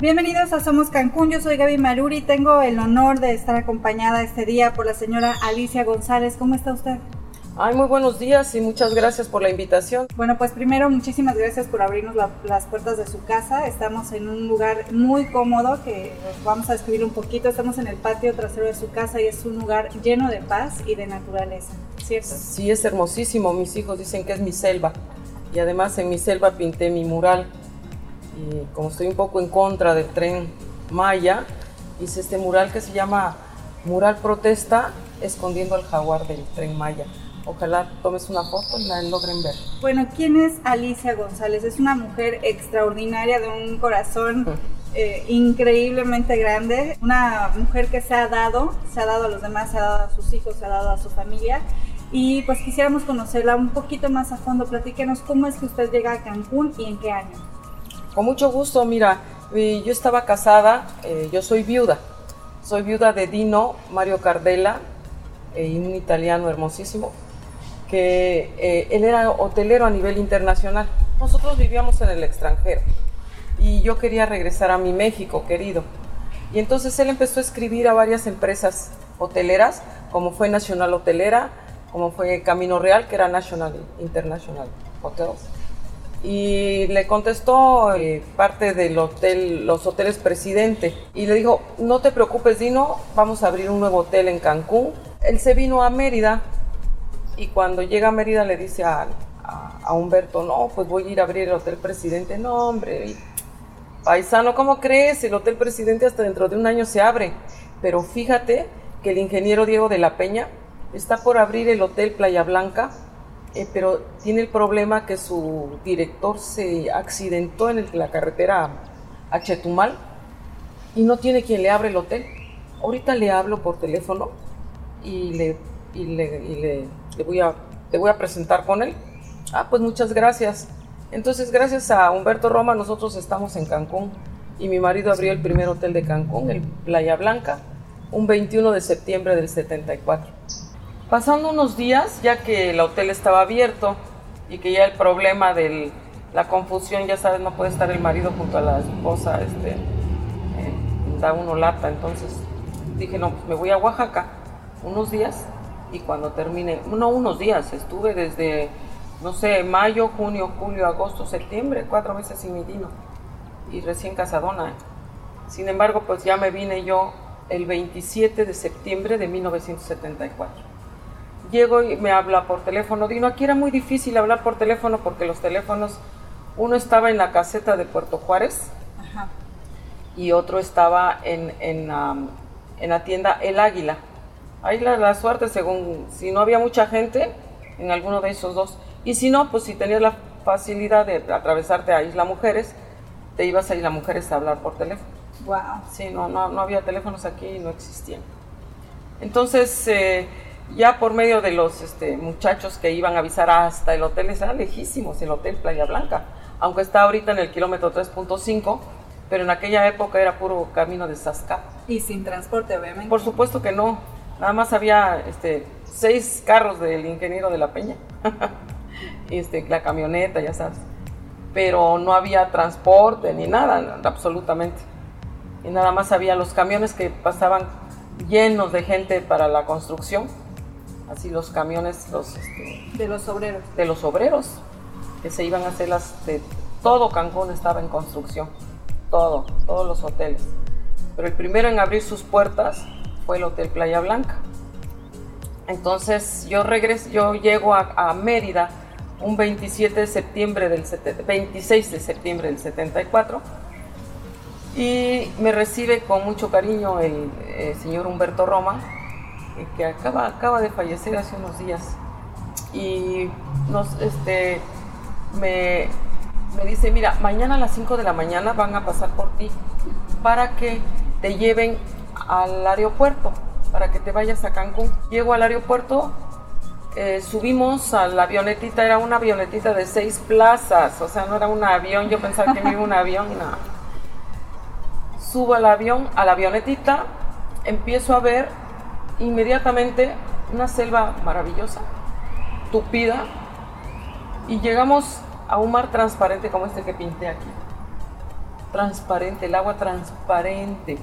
Bienvenidos a Somos Cancún, yo soy Gaby Maruri, tengo el honor de estar acompañada este día por la señora Alicia González. ¿Cómo está usted? Ay, muy buenos días y muchas gracias por la invitación. Bueno, pues primero muchísimas gracias por abrirnos las puertas de su casa. Estamos en un lugar muy cómodo que os vamos a describir un poquito. Estamos en el patio trasero de su casa y es un lugar lleno de paz y de naturaleza, ¿cierto? Sí, es hermosísimo. Mis hijos dicen que es mi selva y además en mi selva pinté mi mural como estoy un poco en contra del tren Maya, hice este mural que se llama Mural Protesta escondiendo al jaguar del tren Maya. Ojalá tomes una foto y la logren ver. Bueno, ¿quién es Alicia González? Es una mujer extraordinaria de un corazón eh, increíblemente grande, una mujer que se ha dado, se ha dado a los demás, se ha dado a sus hijos, se ha dado a su familia. Y pues quisiéramos conocerla un poquito más a fondo. Platíquenos cómo es que usted llega a Cancún y en qué año. Con mucho gusto, mira, eh, yo estaba casada, eh, yo soy viuda. Soy viuda de Dino Mario Cardella, un italiano hermosísimo, que eh, él era hotelero a nivel internacional. Nosotros vivíamos en el extranjero y yo quería regresar a mi México querido. Y entonces él empezó a escribir a varias empresas hoteleras, como fue Nacional Hotelera, como fue Camino Real, que era National International Hotels. Y le contestó eh, parte del hotel, los hoteles Presidente, y le dijo, no te preocupes, Dino, vamos a abrir un nuevo hotel en Cancún. Él se vino a Mérida y cuando llega a Mérida le dice a, a, Humberto, no, pues voy a ir a abrir el Hotel Presidente. No, hombre, paisano, ¿cómo crees? El Hotel Presidente hasta dentro de un año se abre. Pero fíjate que el ingeniero Diego de la Peña está por abrir el Hotel Playa Blanca, eh, pero tiene el problema que su director se accidentó en la carretera a Chetumal y no tiene quien le abre el hotel. Ahorita le hablo por teléfono y le, y le te voy a, te voy a presentar con él. Ah, pues muchas gracias. Entonces, gracias a Humberto Roma, nosotros estamos en Cancún y mi marido abrió el primer hotel de Cancún, el Playa Blanca, un 21 de septiembre del 74. Pasando unos días, ya que el hotel estaba abierto y que ya el problema de la confusión, ya sabes, no puede estar el marido junto a la esposa, este, eh, da uno lata, entonces dije, no, pues me voy a Oaxaca unos días y cuando termine, no unos días, estuve desde, no sé, mayo, junio, julio, agosto, septiembre, cuatro meses sin mi dino y recién casadona. Sin embargo, pues ya me vine yo el 27 de septiembre de 1974. Llego y me habla por teléfono. Dino, aquí era muy difícil hablar por teléfono porque los teléfonos, uno estaba en la caseta de Puerto Juárez y otro estaba en, en, en la tienda El Águila Ahí la, suerte, según si no había mucha gente en alguno de esos dos. Y si no, pues si tenías la facilidad de atravesarte a Isla Mujeres, te ibas a Isla Mujeres a hablar por teléfono. Wow. Sí, no, no, no había teléfonos aquí y no existían. Entonces, eh, ya por medio de los este, muchachos que iban a avisar hasta el hotel, era lejísimos el hotel Playa Blanca, aunque está ahorita en el kilómetro 3.5, pero en aquella época era puro camino de Sasca. Y sin transporte, obviamente. Por supuesto que no. Nada más había este, seis carros del ingeniero de la Peña. este, la camioneta, ya sabes. Pero no había transporte ni nada, absolutamente. Y nada más había los camiones que pasaban llenos de gente para la construcción. Así los camiones, los... Este, de los obreros. De los obreros, que se iban a hacer las... De, todo Cancún estaba en construcción. Todo, todos los hoteles. Pero el primero en abrir sus puertas fue el Hotel Playa Blanca. Entonces yo regreso, yo llego a, Mérida un 27 de septiembre del 26 de septiembre del 74 y me recibe con mucho cariño el, eh, señor Humberto Roma, que acaba, acaba de fallecer hace unos días. Y nos, este, me, me dice, mira, mañana a las 5 de la mañana van a pasar por ti para que te lleven al aeropuerto. para que te vayas a Cancún. Llego al aeropuerto, eh, subimos a la avionetita, era una avionetita de seis plazas, o sea, no era un avión, yo pensaba que me iba un avión, no. Subo al avión, a la avionetita, empiezo a ver inmediatamente una selva maravillosa, tupida, y llegamos a un mar transparente como este que pinté aquí. Transparente, el agua transparente.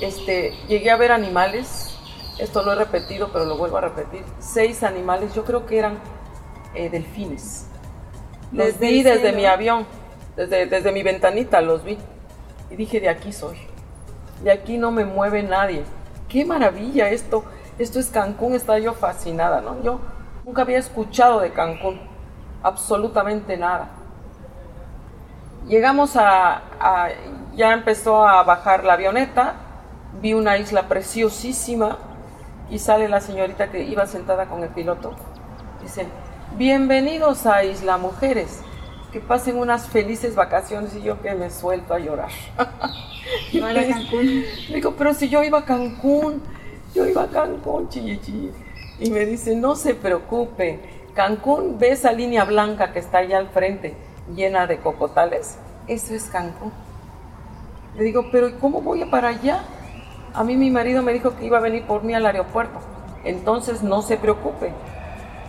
Este, llegué a ver animales, esto lo he repetido, pero lo vuelvo a repetir. Seis animales, yo creo que eran eh, delfines. Los Desde vi desde mi avión, desde, desde mi ventanita los vi. Y dije, de aquí soy. De aquí no me mueve nadie. Qué maravilla esto. Esto es Cancún, estaba yo fascinada, ¿no? Yo nunca había escuchado de Cancún, absolutamente nada. Llegamos a, ya empezó a bajar la avioneta, vi una isla preciosísima y sale la señorita que iba sentada con el piloto. Dice, bienvenidos a Isla Mujeres, que pasen unas felices vacaciones y yo que me suelto a llorar. No era le- Cancún. le digo, pero si yo iba a Cancún, yo iba a Cancún, chille, chille. Y me dice, no se preocupe, Cancún, ve esa línea blanca que está allá al frente, llena de cocotales, eso es Cancún. Le digo, pero ¿y cómo voy a para allá? A mí mi marido me dijo que iba a venir por mí al aeropuerto. Entonces no se preocupe.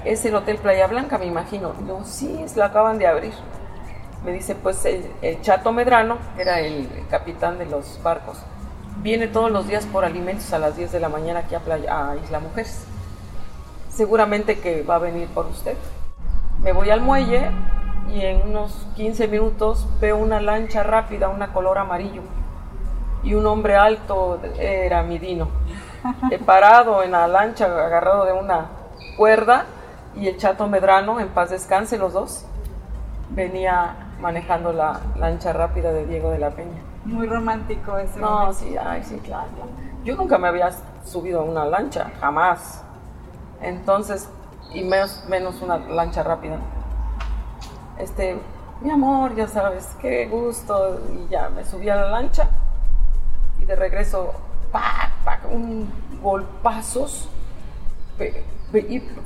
Es el Hotel Playa Blanca, me imagino. No, sí, es, lo acaban de abrir. Me dice, pues el, el Chato Medrano, que era el, capitán de los barcos, viene todos los días por alimentos a las 10 de la mañana aquí a, Playa, a Isla Mujeres. Seguramente que va a venir por usted. Me voy al muelle y en unos 15 minutos veo una lancha rápida, una color amarillo. Y un hombre alto era mi Dino. He parado en la lancha agarrado de una cuerda y el chato Medrano, en paz descanse los dos, venía manejando la lancha rápida de Diego de la Peña. Muy romántico ese No, momento. sí, ay, sí, claro. claro. Yo nunca me había subido a una lancha, jamás. Entonces, y menos, menos una lancha rápida. Este, mi amor, ya sabes, qué gusto. Y ya me subí a la lancha y de regreso, ¡pac! ¡pac! un golpazos. Pe-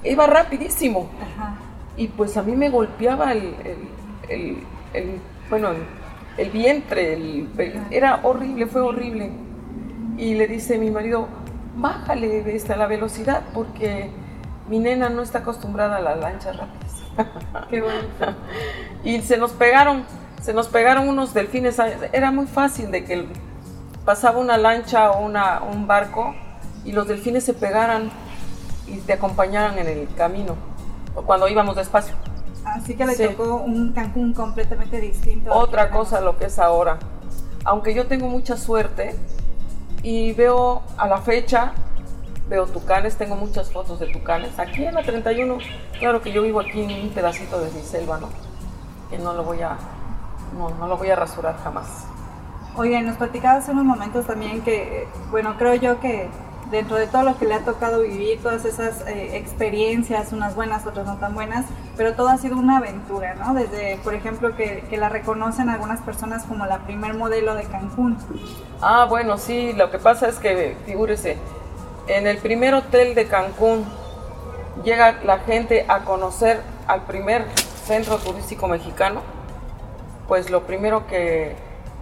Iba rapidísimo. Ajá. Y pues a mí me golpeaba el, el- el- el- bueno, el, vientre, era horrible, fue horrible. Y le dice mi marido, bájale esta, la velocidad porque mi nena no está acostumbrada a las lanchas rápidas. Qué y se nos pegaron, se nos pegaron unos delfines. Era muy fácil de que pasaba una lancha o una, un barco y los delfines se pegaran y te acompañaran en el camino, cuando íbamos despacio. Así que le Sí. tocó un Cancún completamente distinto. Otra cosa lo que es ahora. Aunque yo tengo mucha suerte y veo a la fecha, veo tucanes, tengo muchas fotos de tucanes. Aquí en la 31, claro que yo vivo aquí en un pedacito de mi selva, ¿no? Que no lo voy a, no, no lo voy a rasurar jamás. Oye, nos platicaba hace unos momentos también que, bueno, creo yo que dentro de todo lo que le ha tocado vivir, todas esas eh, experiencias, unas buenas, otras no tan buenas, pero todo ha sido una aventura, ¿no? Desde, por ejemplo, que, que la reconocen algunas personas como la primer modelo de Cancún. Ah, bueno, sí, lo que pasa es que, figúrese, en el primer hotel de Cancún llega la gente a conocer al primer centro turístico mexicano, pues lo primero que,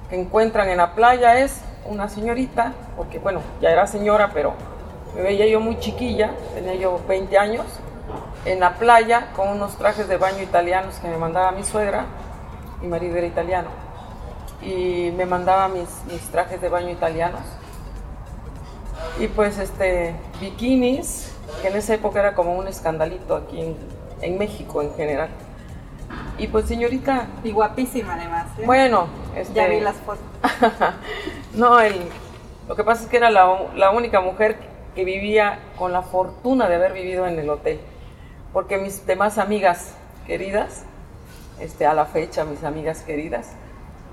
que encuentran en la playa es una señorita, porque bueno, ya era señora, pero me veía yo muy chiquilla, tenía yo 20 años, en la playa con unos trajes de baño italianos que me mandaba mi suegra, mi marido era italiano y me mandaba mis, mis trajes de baño italianos. Y pues este, bikinis, que en esa época era como un escandalito aquí en, en México en general. Y pues señorita, Y guapísima además. ¿eh? bueno, este, ya vi las fotos. no, el, lo que pasa es que era la, la única mujer que vivía con la fortuna de haber vivido en el hotel. Porque mis demás amigas queridas, este, a la fecha mis amigas queridas,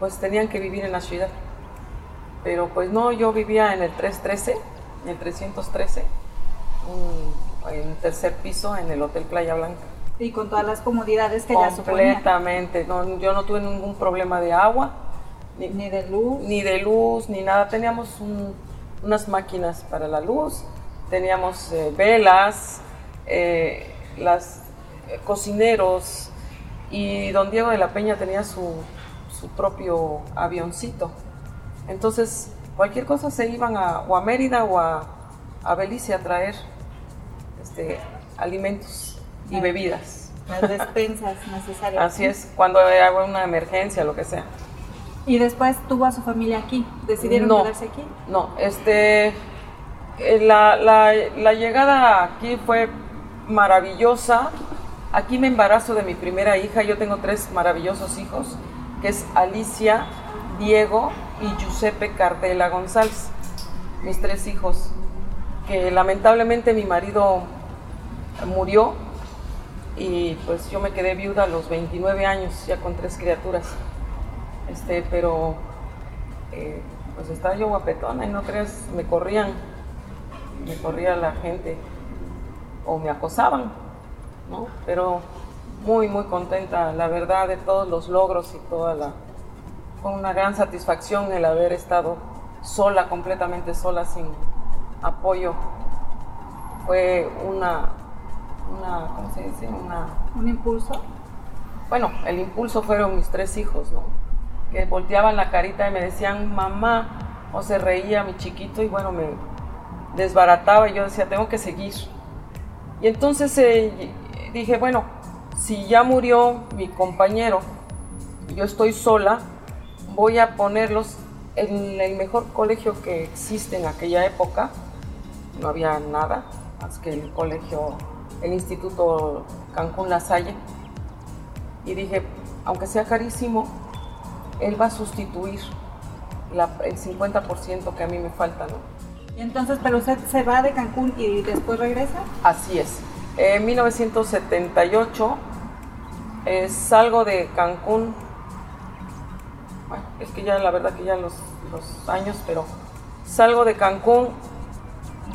pues tenían que vivir en la ciudad. Pero pues no, yo vivía en el 313, en el 313, un- en un tercer piso en el Hotel Playa Blanca. Y con todas las comodidades que ya suponía. Completamente, no, yo no tuve ningún problema de agua, ni, Ni de luz. ni de luz, ni nada. Teníamos un- unas máquinas para la luz, teníamos eh, velas, eh, las eh, cocineros y don Diego de la Peña tenía su, su propio avioncito. Entonces, cualquier cosa se iban a, o a Mérida o a, a Belice a traer este, alimentos y bebidas. Las despensas necesarias. Así es, cuando hay una emergencia, lo que sea. Y después tuvo a su familia aquí. ¿Decidieron No. quedarse aquí? No, este, eh, la, la- la llegada aquí fue maravillosa. Aquí me embarazo de mi primera hija. Yo tengo tres maravillosos hijos, que es Alicia, Diego y Giuseppe Cardela González. Mis tres hijos, que lamentablemente mi marido murió y pues yo me quedé viuda a los 29 años, ya con tres criaturas. Este, pero eh, pues estaba yo guapetona y no creas, me corrían, me corría la gente o me acosaban, ¿no? Pero muy, muy contenta, la verdad, de todos los logros y toda la... Fue una gran satisfacción el haber estado sola, completamente sola, sin apoyo. Fue una, una ¿cómo se dice? Una, ¿Un impulso? bueno, el impulso fueron mis tres hijos, ¿no? Que volteaban la carita y me decían, mamá, o se reía mi chiquito y bueno, me desbarataba y yo decía, tengo que seguir. Y entonces eh, dije, bueno, si ya murió mi compañero y yo estoy sola, voy a ponerlos en el mejor colegio que existe en aquella época. No había nada más que el colegio, el Instituto Cancún La Salle y dije, aunque sea carísimo, él va a sustituir la- el 50% que a mí me falta, ¿no? Y entonces, pero usted se va de Cancún y después regresa. Así es. En 1978 eh, salgo de Cancún. Bueno, es que ya la verdad que ya los, los años, pero salgo de Cancún.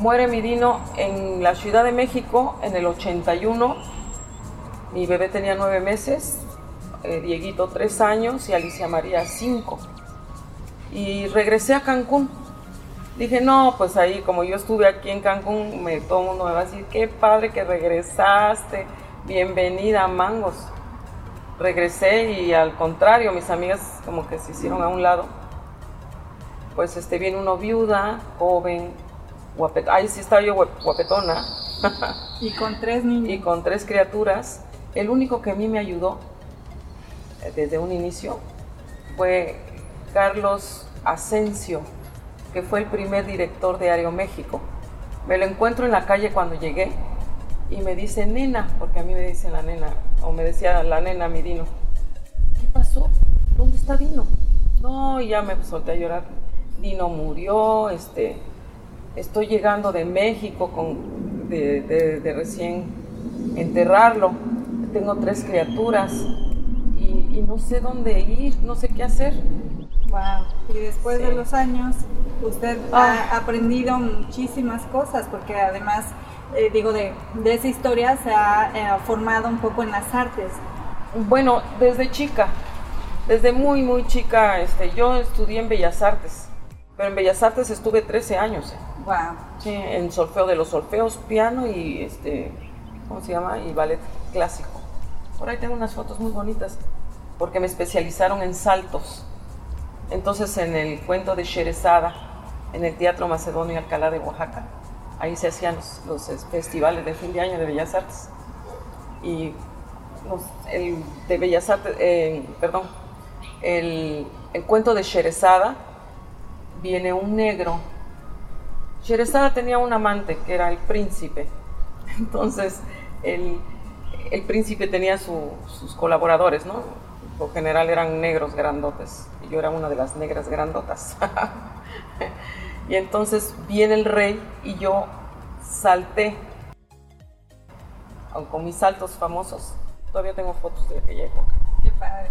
Muere mi Dino en la Ciudad de México en el 81. Mi bebé tenía nueve meses, eh, Dieguito tres años y Alicia María cinco. Y regresé a Cancún. Dije, no, pues ahí, como yo estuve aquí en Cancún, me, todo el mundo me va a decir, qué padre que regresaste, bienvenida a Mangos. Regresé y al contrario, mis amigas como que se hicieron a un lado. Pues este, viene uno viuda, joven, guapetona, ahí sí estaba yo guap- guapetona, Y con tres niños. y con tres criaturas. El único que a mí me ayudó eh, desde un inicio fue Carlos Asensio, que fue el primer director de Aeroméxico. Me lo encuentro en la calle cuando llegué y me dice nena, porque a mí me dicen la nena, o me decía la nena mi Dino. ¿Qué pasó? ¿Dónde está Dino? No, y ya me solté a llorar. Dino murió, este, estoy llegando de México con, de, de- de recién enterrarlo. Tengo tres criaturas y, y no sé dónde ir, no sé qué hacer. Wow. Y después Sí. de los años, usted Ah. ha aprendido muchísimas cosas, porque además, eh, digo, de, de esa historia se ha eh, formado un poco en las artes. Bueno, desde chica, desde muy, muy chica, este, yo estudié en Bellas Artes, pero en Bellas Artes estuve 13 años, eh. Wow. Sí, en solfeo de los solfeos, piano y este, ¿cómo se llama? Y ballet clásico. Por ahí tengo unas fotos muy bonitas, porque me especializaron en saltos. Entonces en el cuento de Sherezada, en el Teatro Macedonio Alcalá de Oaxaca, ahí se hacían los, los, festivales de fin de año de Bellas Artes. Y el de Bellas Artes, eh, perdón, el, el cuento de Sherezada, viene un negro Sherezada tenía un amante que era el príncipe. Entonces, el, el príncipe tenía su- sus colaboradores, ¿no? Por general eran negros grandotes. Y yo era una de las negras grandotas. y entonces viene el rey y yo salté con mis saltos famosos. Todavía tengo fotos de aquella época. Qué padre.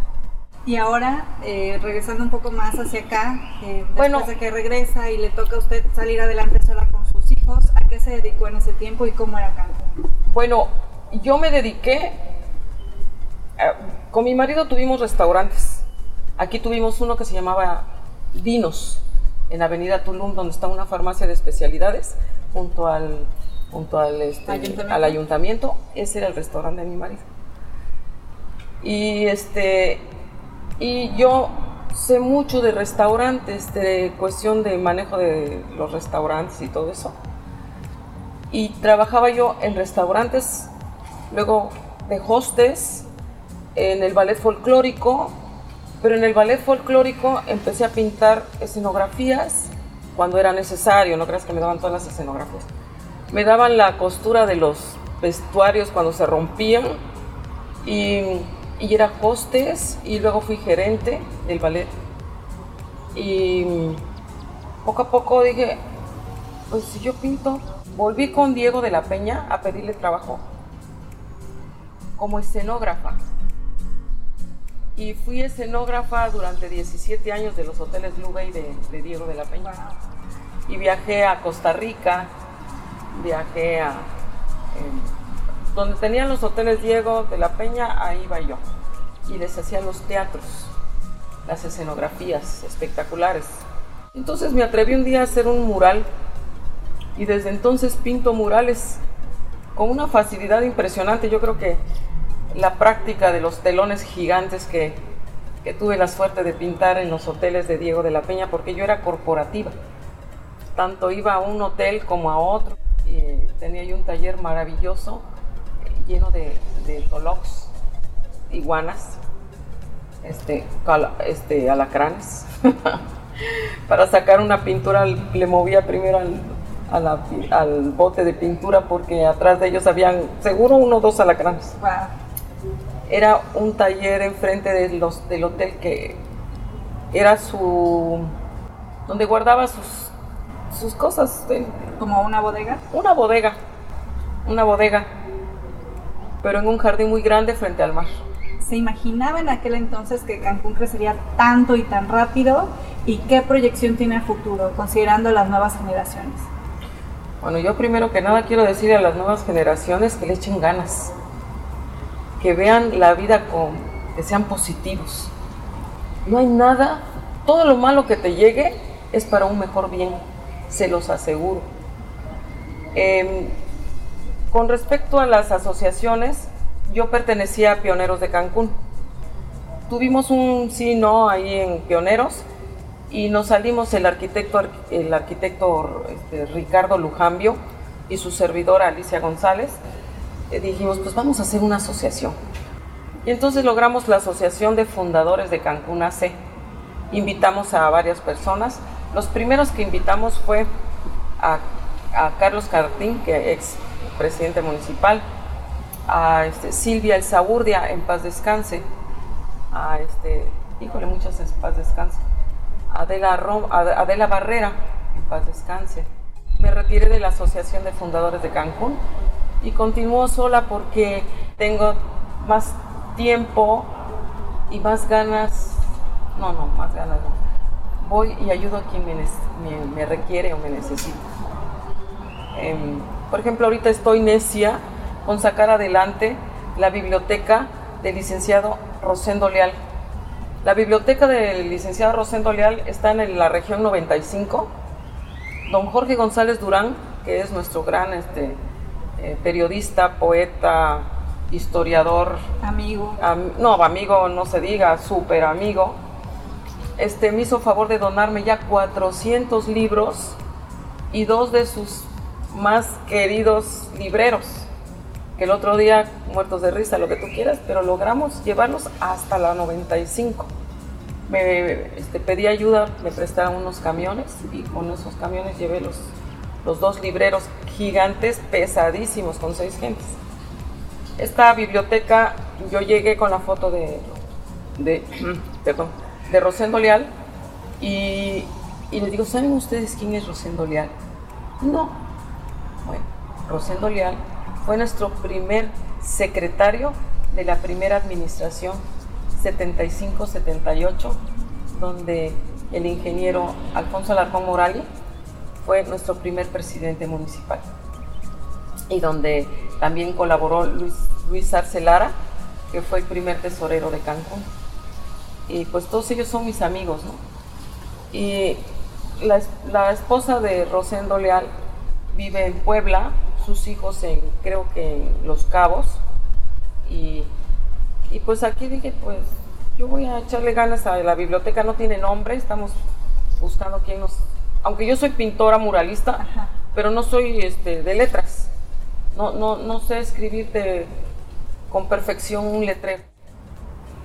Y ahora, eh, regresando un poco más hacia acá, eh, después Bueno. de que regresa y le toca a usted salir adelante sola con sus hijos, ¿a qué se dedicó en ese tiempo y cómo era Cancún? Bueno, yo me dediqué, eh, con mi marido tuvimos restaurantes. Aquí tuvimos uno que se llamaba Dinos. en Avenida Tulum, donde está una farmacia de especialidades, junto al, junto al, este, Ayuntamiento. al ayuntamiento. Ese era el restaurante de mi marido. Y, este, y yo sé mucho de restaurantes, de cuestión de manejo de los restaurantes y todo eso. Y trabajaba yo en restaurantes, luego de hostes, en el ballet folclórico, pero en el ballet folclórico empecé a pintar escenografías cuando era necesario, no creas que me daban todas las escenografías. Me daban la costura de los vestuarios cuando se rompían y, y era hostes y luego fui gerente del ballet. Y poco a poco dije, pues si yo pinto, volví con Diego de la Peña a pedirle trabajo como escenógrafa. Y fui escenógrafa durante 17 años de los hoteles Lubey de, de Diego de la Peña. Y viajé a Costa Rica, viajé a... em, donde tenían los hoteles Diego de la Peña, ahí iba yo. Y les hacía los teatros, las escenografías espectaculares. Entonces me atreví un día a hacer un mural y desde entonces pinto murales con una facilidad impresionante. Yo creo que la práctica de los telones gigantes que, que tuve la suerte de pintar en los hoteles de Diego de la Peña, porque yo era corporativa. Tanto iba a un hotel como a otro. Y tenía yo un taller maravilloso lleno de, de tolox, iguanas, este, cala- este, alacranes. Para sacar una pintura le movía primero al, a la al bote de pintura porque atrás de ellos habían seguro uno o dos alacranes. Wow. Era un taller enfrente de los, del hotel que era su... donde guardaba sus, sus cosas, Como una bodega. una bodega, una bodega, pero en un jardín muy grande frente al mar. ¿Se imaginaba en aquel entonces que Cancún crecería tanto y tan rápido? ¿Y qué proyección tiene a futuro, considerando las nuevas generaciones? Bueno, yo primero que nada quiero decir a las nuevas generaciones que le echen ganas, que vean la vida con, que sean positivos. No hay nada, todo lo malo que te llegue es para un mejor bien, se los aseguro. Em, con respecto a las asociaciones, yo pertenecía a Pioneros de Cancún. Tuvimos un sí no ahí en Pioneros y nos salimos el arquitecto, el arquitecto este, Ricardo Lujambio y su servidora Alicia González. eh, dijimos, pues vamos a hacer una asociación. Y entonces logramos la Asociación de Fundadores de Cancún AC. Invitamos a varias personas. Los primeros que invitamos fue a, a Carlos Cartín, que ex presidente municipal, a este, Silvia Elzaurdia, en paz descanse, a este, híjole, muchas en paz descanse, Adela, Rom- Ad- Adela Barrera, en paz descanse. Me retiré de la Asociación de Fundadores de Cancún y continúo sola porque tengo más tiempo y más ganas, no, no, más ganas no. Voy y ayudo a quien me- me requiere o me necesita. Em, por ejemplo, ahorita estoy necia con sacar adelante la biblioteca del licenciado Rosendo Leal. La biblioteca del licenciado Rosendo Leal está en la región 95. Don Jorge González Durán, que es nuestro gran este, eh, periodista, poeta, historiador, Amigo. am- no, amigo, no se diga, súper amigo, este, me hizo favor de donarme ya 400 libros y dos de sus más queridos libreros, el otro día, muertos de risa, lo que tú quieras, pero logramos llevarlos hasta la 95. Me este, pedí ayuda, me prestaron unos camiones y con esos camiones llevé los, los dos libreros gigantes, pesadísimos, con seis gentes. Esta biblioteca, yo llegué con la foto de, de, perdón, de Rosendo Leal y, y les digo, ¿saben ustedes quién es Rosendo Leal? No. Bueno, Rosendo Leal fue nuestro primer secretario de la primera administración 75-78, donde el ingeniero Alfonso Alarcón Morali fue nuestro primer presidente municipal y donde también colaboró Luis, Luis Arce Lara, que fue el primer tesorero de Cancún. Y pues todos ellos son mis amigos, ¿no? Y, la, esposa de Rosendo Leal vive en Puebla, sus hijos en, creo que en Los Cabos. Y, y pues aquí dije, pues yo voy a echarle ganas a la biblioteca, no tiene nombre, estamos buscando quién nos... Aunque yo soy pintora muralista, pero no soy este, de letras. No, no, no sé escribir con perfección un letrero.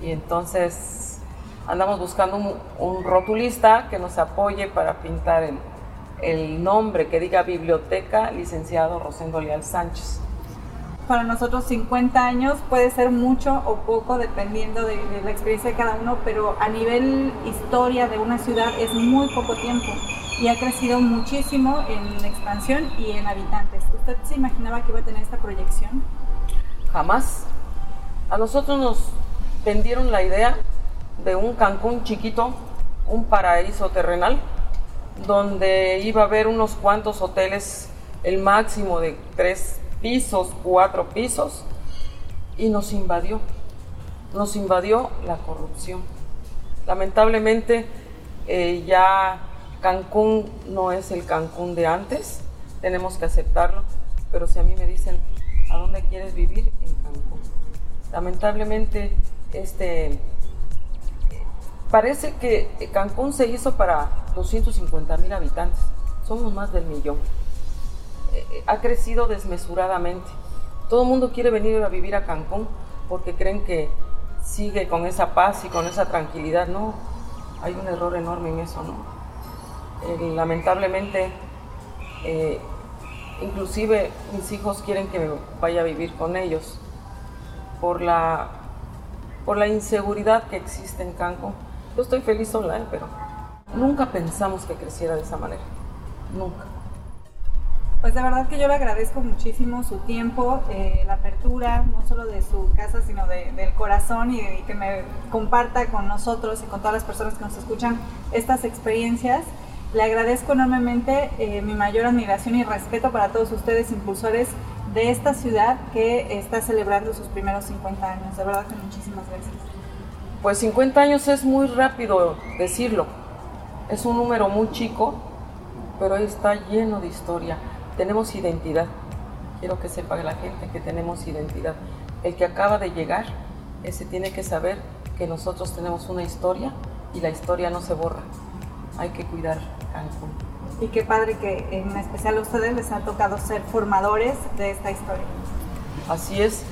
Y entonces andamos buscando un, rotulista que nos apoye para pintar el, el nombre que diga Biblioteca Licenciado Rosendo Leal Sánchez para nosotros 50 años puede ser mucho o poco dependiendo de, la experiencia de cada uno, pero a nivel historia de una ciudad es muy poco tiempo y ha crecido muchísimo en expansión y en habitantes. ¿Usted se imaginaba que iba a tener esta proyección? Jamás. A nosotros nos vendieron la idea de un Cancún chiquito, un paraíso terrenal, donde iba a haber unos cuantos hoteles, el máximo de tres pisos, cuatro pisos, y nos invadió. Nos invadió la corrupción. Lamentablemente eh, ya Cancún no es el Cancún de antes, tenemos que aceptarlo, pero si a mí me dicen, ¿a dónde quieres vivir? En Cancún. Lamentablemente, este, parece que Cancún se hizo para 250 mil habitantes, somos más del millón. Eh, ha crecido desmesuradamente. Todo el mundo quiere venir a vivir a Cancún porque creen que sigue con esa paz y con esa tranquilidad. No, hay un error enorme en eso, ¿no? Eh, lamentablemente, eh, inclusive mis hijos quieren que me vaya a vivir con ellos por la, por la inseguridad que existe en Cancún. Yo estoy feliz sola, pero nunca pensamos que creciera de esa manera. Nunca. Pues de verdad que yo le agradezco muchísimo su tiempo, eh, la apertura, no solo de su casa, sino del corazón y, que me comparta con nosotros y con todas las personas que nos escuchan estas experiencias. Le agradezco enormemente eh, mi mayor admiración y respeto para todos ustedes, impulsores de esta ciudad que está celebrando sus primeros 50 años. De verdad que muchísimas gracias. Pues 50 años es muy rápido decirlo. Es un número muy chico, pero está lleno de historia tenemos identidad. Quiero que sepa la gente que tenemos identidad. El que acaba de llegar, ese tiene que saber que nosotros tenemos una historia y la historia no se borra. Hay que cuidar Cancún. Y qué padre que en especial a ustedes les ha tocado ser formadores de esta historia. Así es.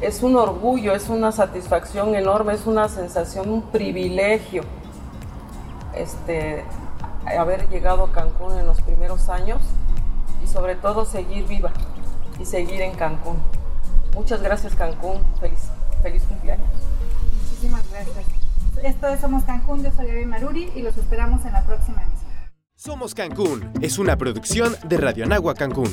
Es un orgullo, es una satisfacción enorme, es una sensación, un privilegio este, haber llegado a Cancún en los primeros años y sobre todo seguir viva y seguir en Cancún. Muchas gracias Cancún, feliz, feliz cumpleaños. Muchísimas gracias. Esto es Somos Cancún, yo soy Gaby Maruri y los esperamos en la próxima emisión. Somos Cancún es una producción de Radio Anagua Cancún.